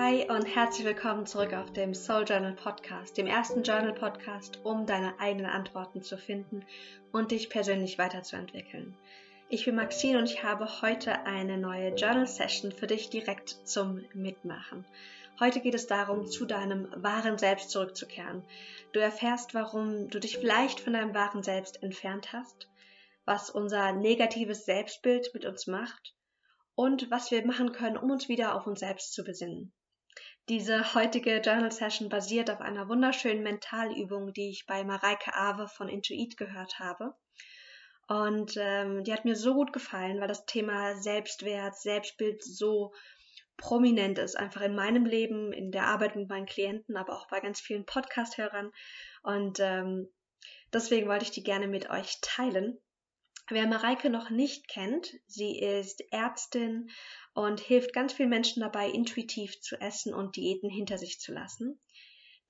Hi und herzlich willkommen zurück auf dem Soul Journal Podcast, dem ersten Journal Podcast, um deine eigenen Antworten zu finden und dich persönlich weiterzuentwickeln. Ich bin Maxine und ich habe heute eine neue Journal Session für dich direkt zum Mitmachen. Heute geht es darum, zu deinem wahren Selbst zurückzukehren. Du erfährst, warum du dich vielleicht von deinem wahren Selbst entfernt hast, was unser negatives Selbstbild mit uns macht und was wir machen können, um uns wieder auf uns selbst zu besinnen. Diese heutige Journal Session basiert auf einer wunderschönen Mentalübung, die ich bei Mareike Awe von Intuit gehört habe. Und ähm, die hat mir so gut gefallen, weil das Thema Selbstwert, Selbstbild so prominent ist, einfach in meinem Leben, in der Arbeit mit meinen Klienten, aber auch bei ganz vielen Podcast-Hörern. Und ähm, deswegen wollte ich die gerne mit euch teilen. Wer Mareike noch nicht kennt, sie ist Ärztin und hilft ganz vielen Menschen dabei, intuitiv zu essen und Diäten hinter sich zu lassen.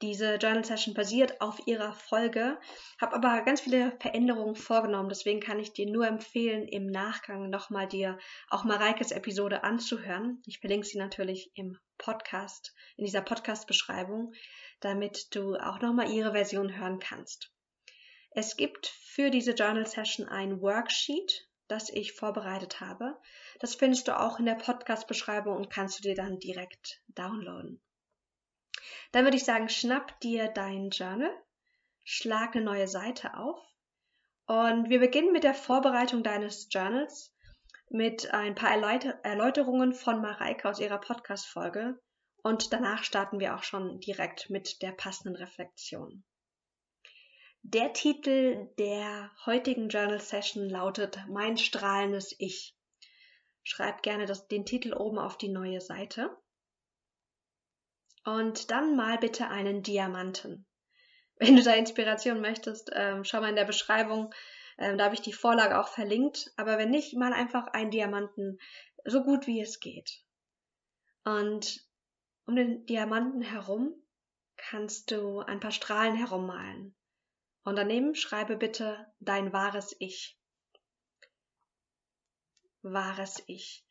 Diese Journal Session basiert auf ihrer Folge, habe aber ganz viele Veränderungen vorgenommen, deswegen kann ich dir nur empfehlen, im Nachgang nochmal dir auch Mareikes Episode anzuhören. Ich verlinke sie natürlich im Podcast, in dieser Podcast-Beschreibung, damit du auch nochmal ihre Version hören kannst. Es gibt für diese Journal Session ein Worksheet, das ich vorbereitet habe. Das findest du auch in der Podcast-Beschreibung und kannst du dir dann direkt downloaden. Dann würde ich sagen, schnapp dir dein Journal, schlag eine neue Seite auf und wir beginnen mit der Vorbereitung deines Journals mit ein paar Erläuterungen von Mareike aus ihrer Podcast-Folge und danach starten wir auch schon direkt mit der passenden Reflexion. Der Titel der heutigen Journal Session lautet Mein strahlendes Ich. Schreib gerne das, den Titel oben auf die neue Seite. Und dann mal bitte einen Diamanten. Wenn du da Inspiration möchtest, ähm, schau mal in der Beschreibung. Ähm, da habe ich die Vorlage auch verlinkt. Aber wenn nicht, mal einfach einen Diamanten, so gut wie es geht. Und um den Diamanten herum kannst du ein paar Strahlen herummalen. Und daneben schreibe bitte dein wahres Ich. Wahres Ich.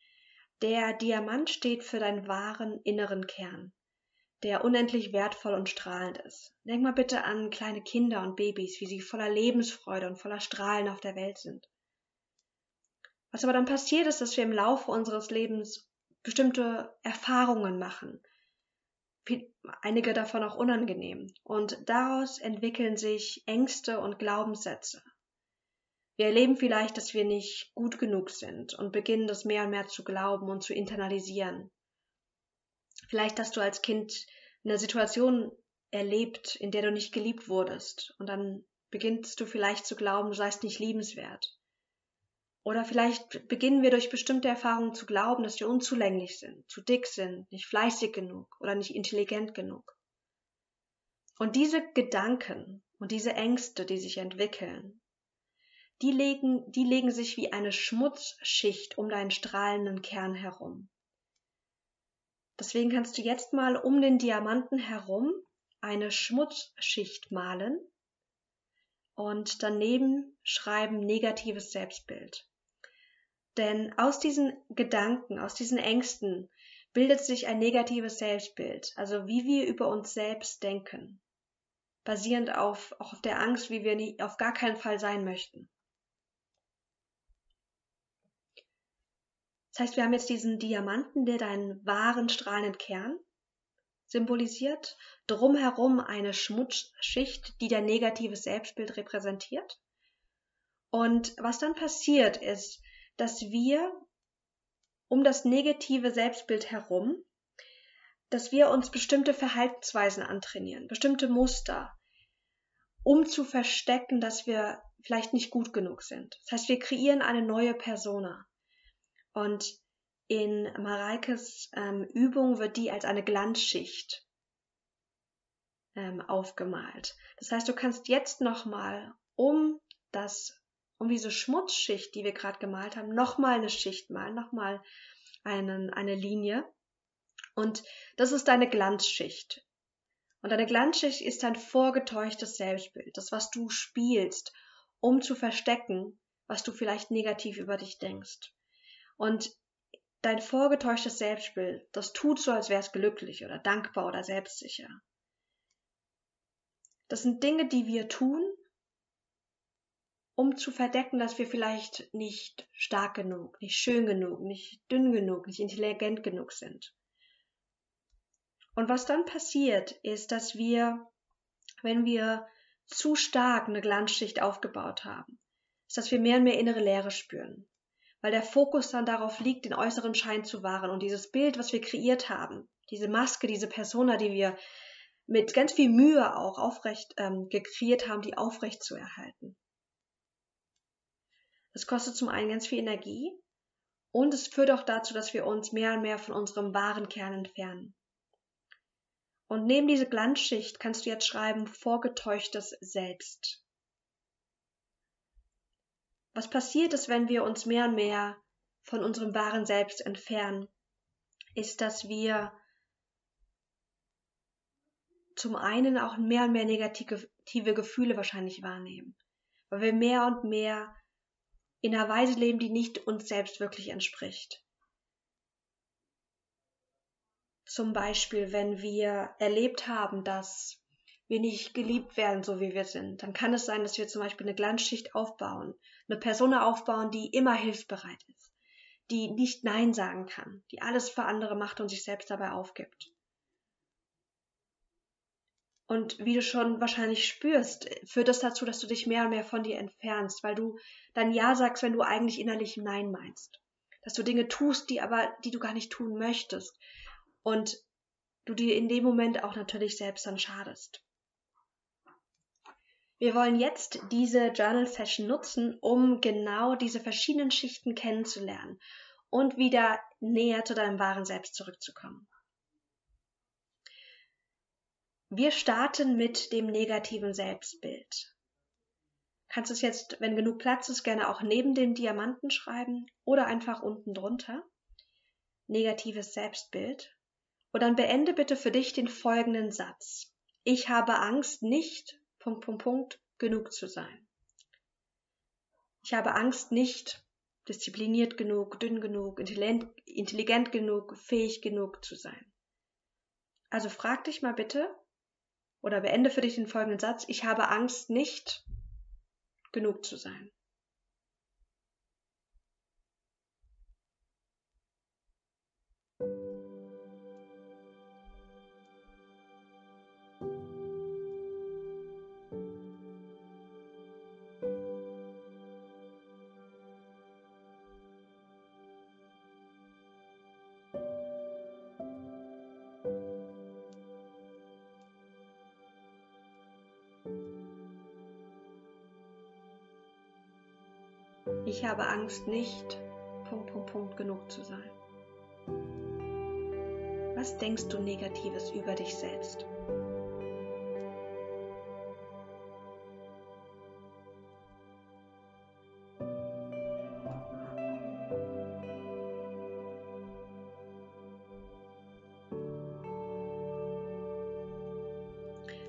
Der Diamant steht für deinen wahren inneren Kern, der unendlich wertvoll und strahlend ist. Denk mal bitte an kleine Kinder und Babys, wie sie voller Lebensfreude und voller Strahlen auf der Welt sind. Was aber dann passiert ist, dass wir im Laufe unseres Lebens bestimmte Erfahrungen machen, einige davon auch unangenehm. Und daraus entwickeln sich Ängste und Glaubenssätze. Wir erleben vielleicht, dass wir nicht gut genug sind und beginnen das mehr und mehr zu glauben und zu internalisieren. Vielleicht hast du als Kind eine Situation erlebt, in der du nicht geliebt wurdest und dann beginnst du vielleicht zu glauben, du seist nicht liebenswert. Oder vielleicht beginnen wir durch bestimmte Erfahrungen zu glauben, dass wir unzulänglich sind, zu dick sind, nicht fleißig genug oder nicht intelligent genug. Und diese Gedanken und diese Ängste, die sich entwickeln, die legen, die legen sich wie eine Schmutzschicht um deinen strahlenden Kern herum. Deswegen kannst du jetzt mal um den Diamanten herum eine Schmutzschicht malen und daneben schreiben negatives Selbstbild. Denn aus diesen Gedanken, aus diesen Ängsten bildet sich ein negatives Selbstbild, also wie wir über uns selbst denken, basierend auf, auch auf der Angst, wie wir nie, auf gar keinen Fall sein möchten. Das heißt, wir haben jetzt diesen Diamanten, der deinen wahren strahlenden Kern symbolisiert, drumherum eine Schmutzschicht, die dein negatives Selbstbild repräsentiert. Und was dann passiert ist, dass wir um das negative Selbstbild herum, dass wir uns bestimmte Verhaltensweisen antrainieren, bestimmte Muster, um zu verstecken, dass wir vielleicht nicht gut genug sind. Das heißt, wir kreieren eine neue Persona. Und in Mareikes ähm, Übung wird die als eine Glanzschicht ähm, aufgemalt. Das heißt, du kannst jetzt nochmal um das um diese Schmutzschicht, die wir gerade gemalt haben, nochmal eine Schicht malen, nochmal einen, eine Linie. Und das ist deine Glanzschicht. Und deine Glanzschicht ist dein vorgetäuschtes Selbstbild, das, was du spielst, um zu verstecken, was du vielleicht negativ über dich denkst. Und dein vorgetäuschtes Selbstbild, das tut so, als wäre es glücklich oder dankbar oder selbstsicher. Das sind Dinge, die wir tun, um zu verdecken, dass wir vielleicht nicht stark genug, nicht schön genug, nicht dünn genug, nicht intelligent genug sind. Und was dann passiert, ist, dass wir, wenn wir zu stark eine Glanzschicht aufgebaut haben, ist, dass wir mehr und mehr innere Leere spüren. Weil der Fokus dann darauf liegt, den äußeren Schein zu wahren und dieses Bild, was wir kreiert haben, diese Maske, diese Persona, die wir mit ganz viel Mühe auch aufrecht ähm, gekreiert haben, die aufrecht zu erhalten. Das kostet zum einen ganz viel Energie und es führt auch dazu, dass wir uns mehr und mehr von unserem wahren Kern entfernen. Und neben diese Glanzschicht kannst du jetzt schreiben vorgetäuschtes Selbst. Was passiert ist, wenn wir uns mehr und mehr von unserem wahren Selbst entfernen, ist, dass wir zum einen auch mehr und mehr negative Gefühle wahrscheinlich wahrnehmen, weil wir mehr und mehr in einer Weise leben, die nicht uns selbst wirklich entspricht. Zum Beispiel, wenn wir erlebt haben, dass wir nicht geliebt werden, so wie wir sind, dann kann es sein, dass wir zum Beispiel eine Glanzschicht aufbauen, eine Person aufbauen, die immer hilfsbereit ist, die nicht Nein sagen kann, die alles für andere macht und sich selbst dabei aufgibt. Und wie du schon wahrscheinlich spürst, führt das dazu, dass du dich mehr und mehr von dir entfernst, weil du dann Ja sagst, wenn du eigentlich innerlich Nein meinst. Dass du Dinge tust, die aber, die du gar nicht tun möchtest. Und du dir in dem Moment auch natürlich selbst dann schadest. Wir wollen jetzt diese Journal Session nutzen, um genau diese verschiedenen Schichten kennenzulernen und wieder näher zu deinem wahren Selbst zurückzukommen. Wir starten mit dem negativen Selbstbild. Kannst es jetzt, wenn genug Platz ist, gerne auch neben dem Diamanten schreiben oder einfach unten drunter. Negatives Selbstbild. Und dann beende bitte für dich den folgenden Satz. Ich habe Angst, nicht Punkt, Punkt, Punkt, genug zu sein. Ich habe Angst, nicht diszipliniert genug, dünn genug, intelligent genug, fähig genug zu sein. Also frag dich mal bitte, oder beende für dich den folgenden Satz. Ich habe Angst, nicht genug zu sein. Ich habe Angst nicht, Punkt, Punkt, Punkt genug zu sein. Was denkst du Negatives über dich selbst?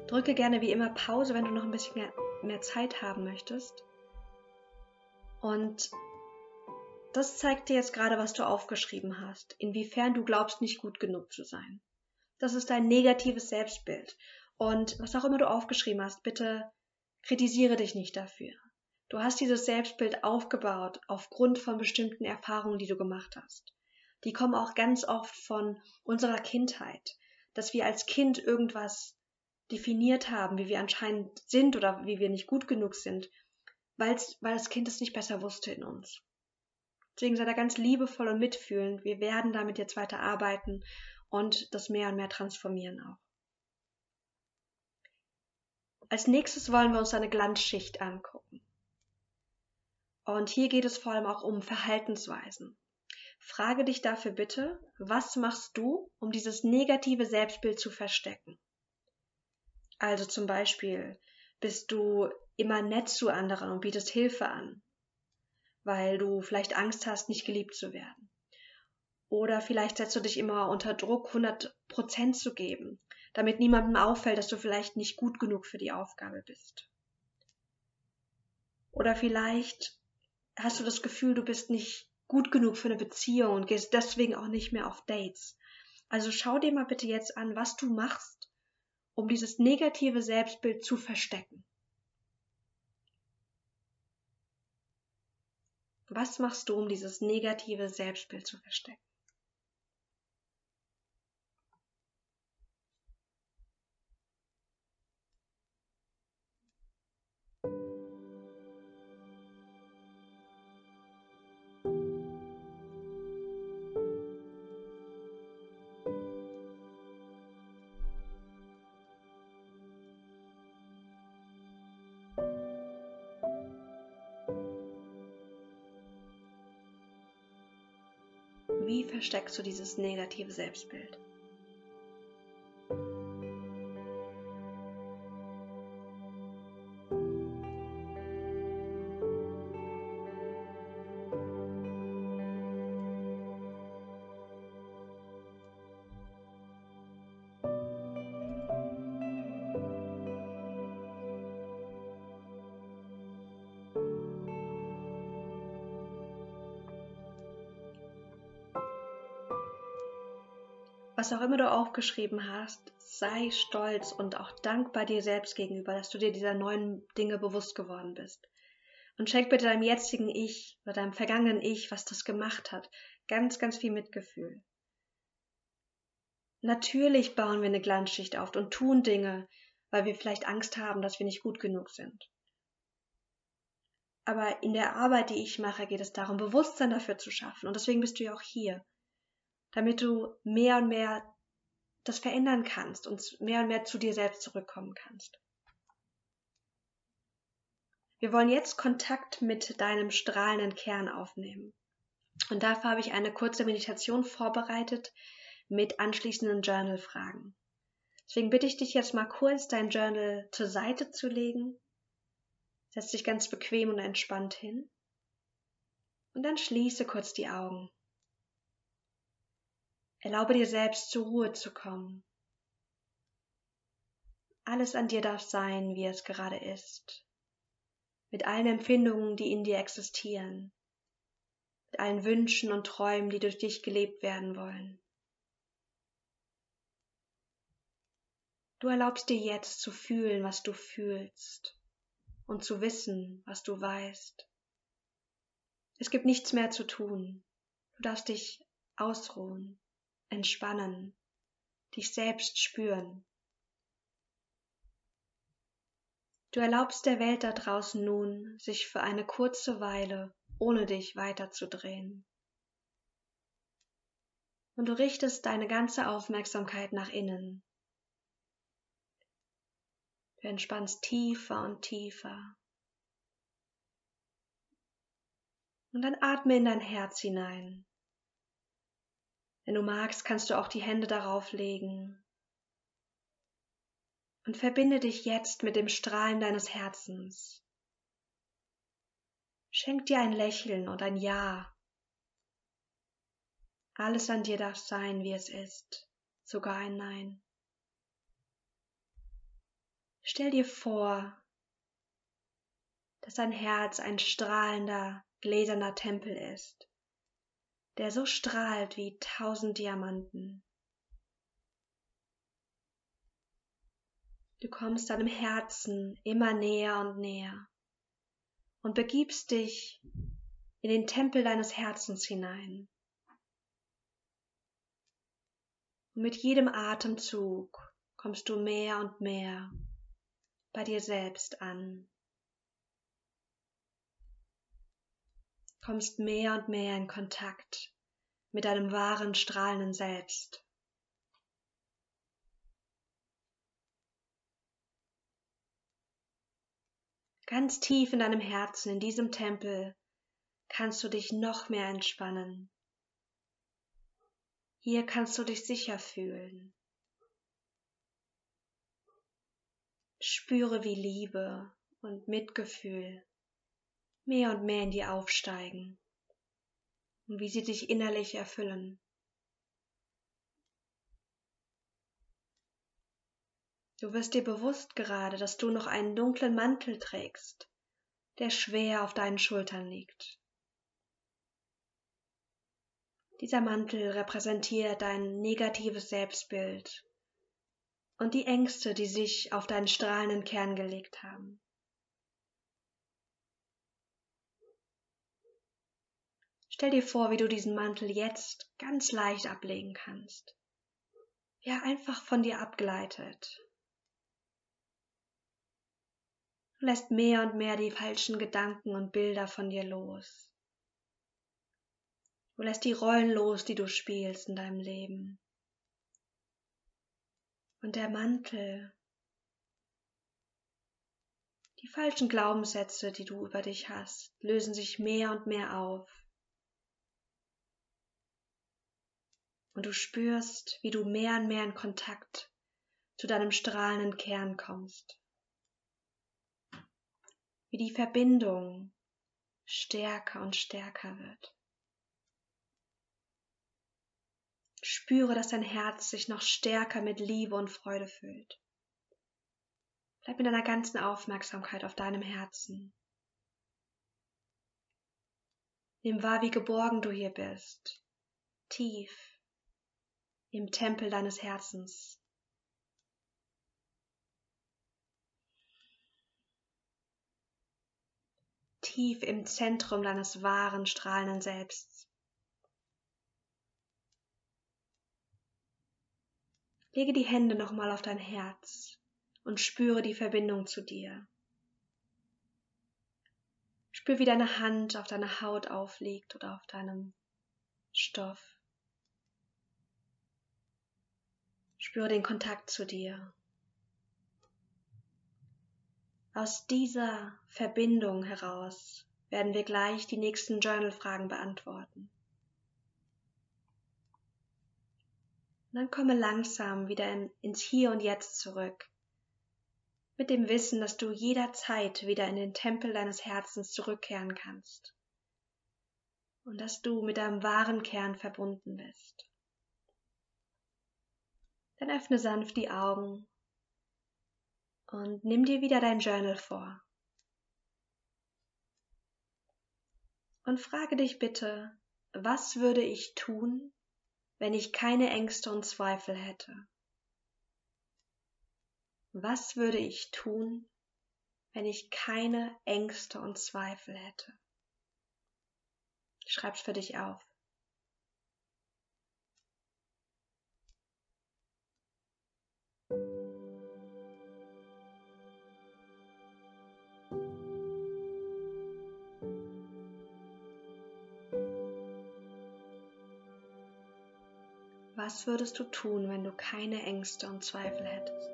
Drücke gerne wie immer Pause, wenn du noch ein bisschen mehr, mehr Zeit haben möchtest. Und das zeigt dir jetzt gerade, was du aufgeschrieben hast, inwiefern du glaubst, nicht gut genug zu sein. Das ist dein negatives Selbstbild. Und was auch immer du aufgeschrieben hast, bitte kritisiere dich nicht dafür. Du hast dieses Selbstbild aufgebaut aufgrund von bestimmten Erfahrungen, die du gemacht hast. Die kommen auch ganz oft von unserer Kindheit, dass wir als Kind irgendwas definiert haben, wie wir anscheinend sind oder wie wir nicht gut genug sind weil's, weil das Kind es nicht besser wusste in uns. Deswegen sei da ganz liebevoll und mitfühlend. Wir werden damit jetzt weiter arbeiten und das mehr und mehr transformieren auch. Als nächstes wollen wir uns eine Glanzschicht angucken. Und hier geht es vor allem auch um Verhaltensweisen. Frage dich dafür bitte, was machst du, um dieses negative Selbstbild zu verstecken? Also zum Beispiel, bist du immer nett zu anderen und bietest Hilfe an, weil du vielleicht Angst hast, nicht geliebt zu werden. Oder vielleicht setzt du dich immer unter Druck, 100 Prozent zu geben, damit niemandem auffällt, dass du vielleicht nicht gut genug für die Aufgabe bist. Oder vielleicht hast du das Gefühl, du bist nicht gut genug für eine Beziehung und gehst deswegen auch nicht mehr auf Dates. Also schau dir mal bitte jetzt an, was du machst, um dieses negative Selbstbild zu verstecken. Was machst du, um dieses negative Selbstbild zu verstecken? Versteckst du dieses negative Selbstbild? Was auch immer du aufgeschrieben hast, sei stolz und auch dankbar dir selbst gegenüber, dass du dir dieser neuen Dinge bewusst geworden bist. Und schenk bitte deinem jetzigen Ich oder deinem vergangenen Ich, was das gemacht hat, ganz, ganz viel Mitgefühl. Natürlich bauen wir eine Glanzschicht auf und tun Dinge, weil wir vielleicht Angst haben, dass wir nicht gut genug sind. Aber in der Arbeit, die ich mache, geht es darum, Bewusstsein dafür zu schaffen. Und deswegen bist du ja auch hier damit du mehr und mehr das verändern kannst und mehr und mehr zu dir selbst zurückkommen kannst. Wir wollen jetzt Kontakt mit deinem strahlenden Kern aufnehmen. Und dafür habe ich eine kurze Meditation vorbereitet mit anschließenden Journal-Fragen. Deswegen bitte ich dich jetzt mal kurz dein Journal zur Seite zu legen. Setz dich ganz bequem und entspannt hin. Und dann schließe kurz die Augen. Erlaube dir selbst zur Ruhe zu kommen. Alles an dir darf sein, wie es gerade ist, mit allen Empfindungen, die in dir existieren, mit allen Wünschen und Träumen, die durch dich gelebt werden wollen. Du erlaubst dir jetzt zu fühlen, was du fühlst und zu wissen, was du weißt. Es gibt nichts mehr zu tun. Du darfst dich ausruhen entspannen, dich selbst spüren. Du erlaubst der Welt da draußen nun, sich für eine kurze Weile ohne dich weiterzudrehen. Und du richtest deine ganze Aufmerksamkeit nach innen. Du entspannst tiefer und tiefer. Und dann atme in dein Herz hinein. Wenn du magst, kannst du auch die Hände darauf legen. Und verbinde dich jetzt mit dem Strahlen deines Herzens. Schenk dir ein Lächeln und ein Ja. Alles an dir darf sein, wie es ist, sogar ein Nein. Stell dir vor, dass dein Herz ein strahlender, gläserner Tempel ist der so strahlt wie tausend Diamanten. Du kommst deinem Herzen immer näher und näher und begibst dich in den Tempel deines Herzens hinein. Und mit jedem Atemzug kommst du mehr und mehr bei dir selbst an. Kommst mehr und mehr in Kontakt mit deinem wahren strahlenden Selbst. Ganz tief in deinem Herzen, in diesem Tempel, kannst du dich noch mehr entspannen. Hier kannst du dich sicher fühlen. Spüre, wie Liebe und Mitgefühl mehr und mehr in dir aufsteigen und wie sie dich innerlich erfüllen. Du wirst dir bewusst gerade, dass du noch einen dunklen Mantel trägst, der schwer auf deinen Schultern liegt. Dieser Mantel repräsentiert dein negatives Selbstbild und die Ängste, die sich auf deinen strahlenden Kern gelegt haben. Stell dir vor, wie du diesen Mantel jetzt ganz leicht ablegen kannst. Ja, einfach von dir abgleitet. Du lässt mehr und mehr die falschen Gedanken und Bilder von dir los. Du lässt die Rollen los, die du spielst in deinem Leben. Und der Mantel, die falschen Glaubenssätze, die du über dich hast, lösen sich mehr und mehr auf. Und du spürst, wie du mehr und mehr in Kontakt zu deinem strahlenden Kern kommst wie die Verbindung stärker und stärker wird. Spüre, dass dein Herz sich noch stärker mit Liebe und Freude füllt. Bleib mit deiner ganzen Aufmerksamkeit auf deinem Herzen. Nimm wahr, wie geborgen du hier bist, tief im Tempel deines Herzens. tief im Zentrum deines wahren, strahlenden Selbsts. Lege die Hände nochmal auf dein Herz und spüre die Verbindung zu dir. Spür, wie deine Hand auf deiner Haut aufliegt oder auf deinem Stoff. Spüre den Kontakt zu dir. Aus dieser Verbindung heraus werden wir gleich die nächsten Journal-Fragen beantworten. dann komme langsam wieder in, ins Hier und Jetzt zurück, mit dem Wissen, dass du jederzeit wieder in den Tempel deines Herzens zurückkehren kannst und dass du mit deinem wahren Kern verbunden bist. Dann öffne sanft die Augen und nimm dir wieder dein Journal vor. Und frage dich bitte, was würde ich tun, wenn ich keine Ängste und Zweifel hätte? Was würde ich tun, wenn ich keine Ängste und Zweifel hätte? Schreib's für dich auf. Würdest du tun, wenn du keine Ängste und Zweifel hättest?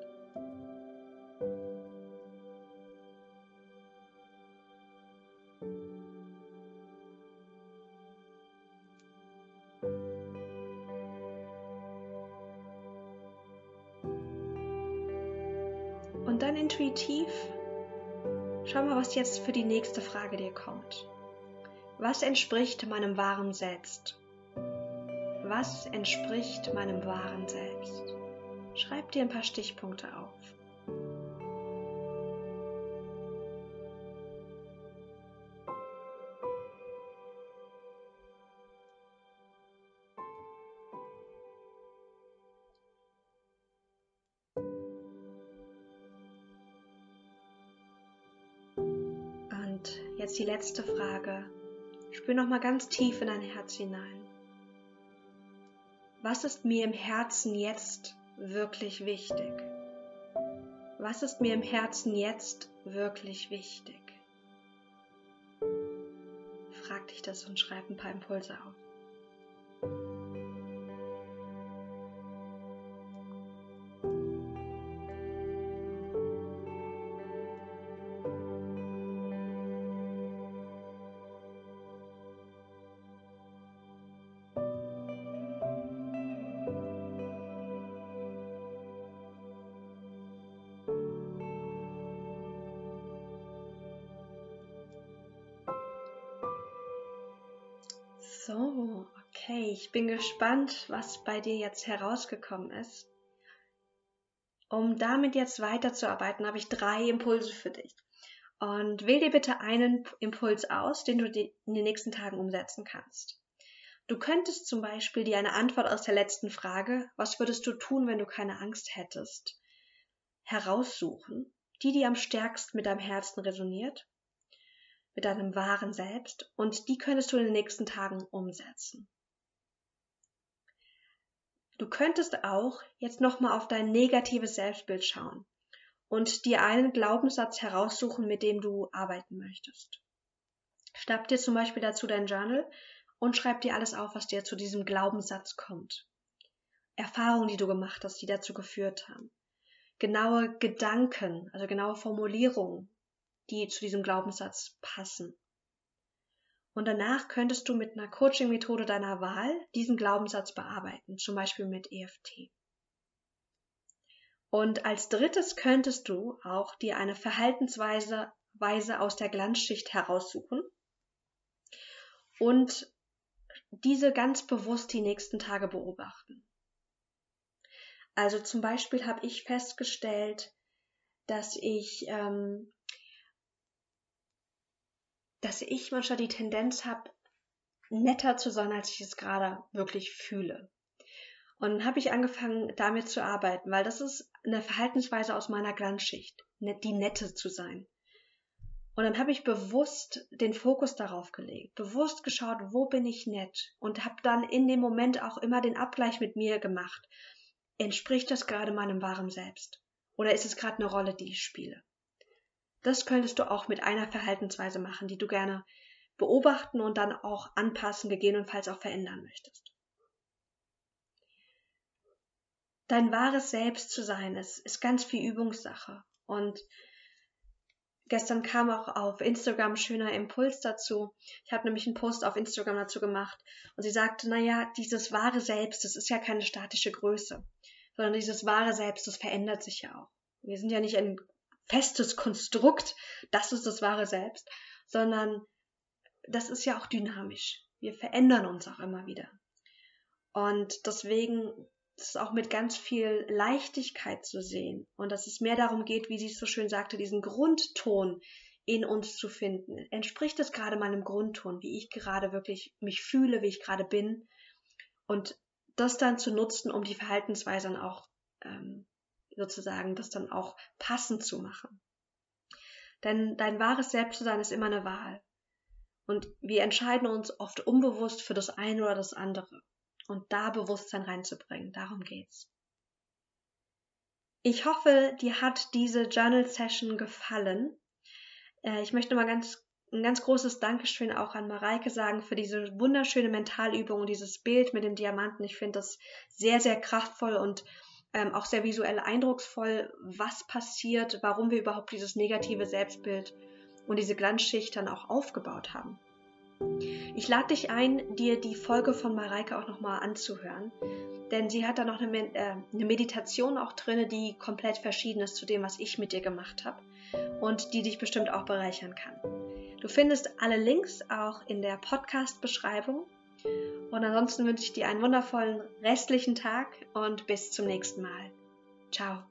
Und dann intuitiv, schau mal, was jetzt für die nächste Frage dir kommt. Was entspricht meinem wahren Selbst? Was entspricht meinem wahren Selbst? Schreib dir ein paar Stichpunkte auf. Und jetzt die letzte Frage. Spür noch mal ganz tief in dein Herz hinein was ist mir im Herzen jetzt wirklich wichtig? Was ist mir im Herzen jetzt wirklich wichtig? Frag dich das und schreib ein paar Impulse auf. Bin gespannt, was bei dir jetzt herausgekommen ist. Um damit jetzt weiterzuarbeiten, habe ich drei Impulse für dich. Und wähl dir bitte einen Impuls aus, den du in den nächsten Tagen umsetzen kannst. Du könntest zum Beispiel dir eine Antwort aus der letzten Frage, was würdest du tun, wenn du keine Angst hättest, heraussuchen, die, die am stärksten mit deinem Herzen resoniert, mit deinem wahren Selbst, und die könntest du in den nächsten Tagen umsetzen. Du könntest auch jetzt nochmal auf dein negatives Selbstbild schauen und dir einen Glaubenssatz heraussuchen, mit dem du arbeiten möchtest. Schnapp dir zum Beispiel dazu dein Journal und schreib dir alles auf, was dir zu diesem Glaubenssatz kommt. Erfahrungen, die du gemacht hast, die dazu geführt haben. Genaue Gedanken, also genaue Formulierungen, die zu diesem Glaubenssatz passen. Und danach könntest du mit einer Coaching-Methode deiner Wahl diesen Glaubenssatz bearbeiten, zum Beispiel mit EFT. Und als drittes könntest du auch dir eine Verhaltensweise Weise aus der Glanzschicht heraussuchen und diese ganz bewusst die nächsten Tage beobachten. Also zum Beispiel habe ich festgestellt, dass ich, ähm, dass ich manchmal die Tendenz habe, netter zu sein, als ich es gerade wirklich fühle. Und dann habe ich angefangen, damit zu arbeiten, weil das ist eine Verhaltensweise aus meiner Glanzschicht, ne, die nette zu sein. Und dann habe ich bewusst den Fokus darauf gelegt, bewusst geschaut, wo bin ich nett und habe dann in dem Moment auch immer den Abgleich mit mir gemacht. Entspricht das gerade meinem wahren Selbst? Oder ist es gerade eine Rolle, die ich spiele? Das könntest du auch mit einer Verhaltensweise machen, die du gerne beobachten und dann auch anpassen, gegebenenfalls auch verändern möchtest. Dein wahres Selbst zu sein, ist, ist ganz viel Übungssache. Und Gestern kam auch auf Instagram schöner Impuls dazu. Ich habe nämlich einen Post auf Instagram dazu gemacht und sie sagte, naja, dieses wahre Selbst, das ist ja keine statische Größe, sondern dieses wahre Selbst, das verändert sich ja auch. Wir sind ja nicht ein festes Konstrukt, das ist das wahre Selbst, sondern das ist ja auch dynamisch. Wir verändern uns auch immer wieder. Und deswegen es auch mit ganz viel Leichtigkeit zu sehen und dass es mehr darum geht, wie sie es so schön sagte, diesen Grundton in uns zu finden. Entspricht es gerade meinem Grundton, wie ich gerade wirklich mich fühle, wie ich gerade bin und das dann zu nutzen, um die Verhaltensweise dann auch ähm, sozusagen das dann auch passend zu machen. Denn dein wahres Selbstsein ist immer eine Wahl. Und wir entscheiden uns oft unbewusst für das eine oder das andere und da Bewusstsein reinzubringen. Darum geht's. Ich hoffe, dir hat diese Journal Session gefallen. Äh, ich möchte mal ganz ein ganz großes Dankeschön auch an Mareike sagen für diese wunderschöne Mentalübung und dieses Bild mit dem Diamanten. Ich finde das sehr, sehr kraftvoll und ähm, auch sehr visuell eindrucksvoll, was passiert, warum wir überhaupt dieses negative Selbstbild und diese Glanzschicht dann auch aufgebaut haben. Ich lade dich ein, dir die Folge von Mareike auch nochmal anzuhören, denn sie hat da noch eine, äh, eine Meditation auch drin, die komplett verschieden ist zu dem, was ich mit dir gemacht habe und die dich bestimmt auch bereichern kann. Du findest alle Links auch in der Podcast-Beschreibung und ansonsten wünsche ich dir einen wundervollen restlichen Tag und bis zum nächsten Mal. Ciao.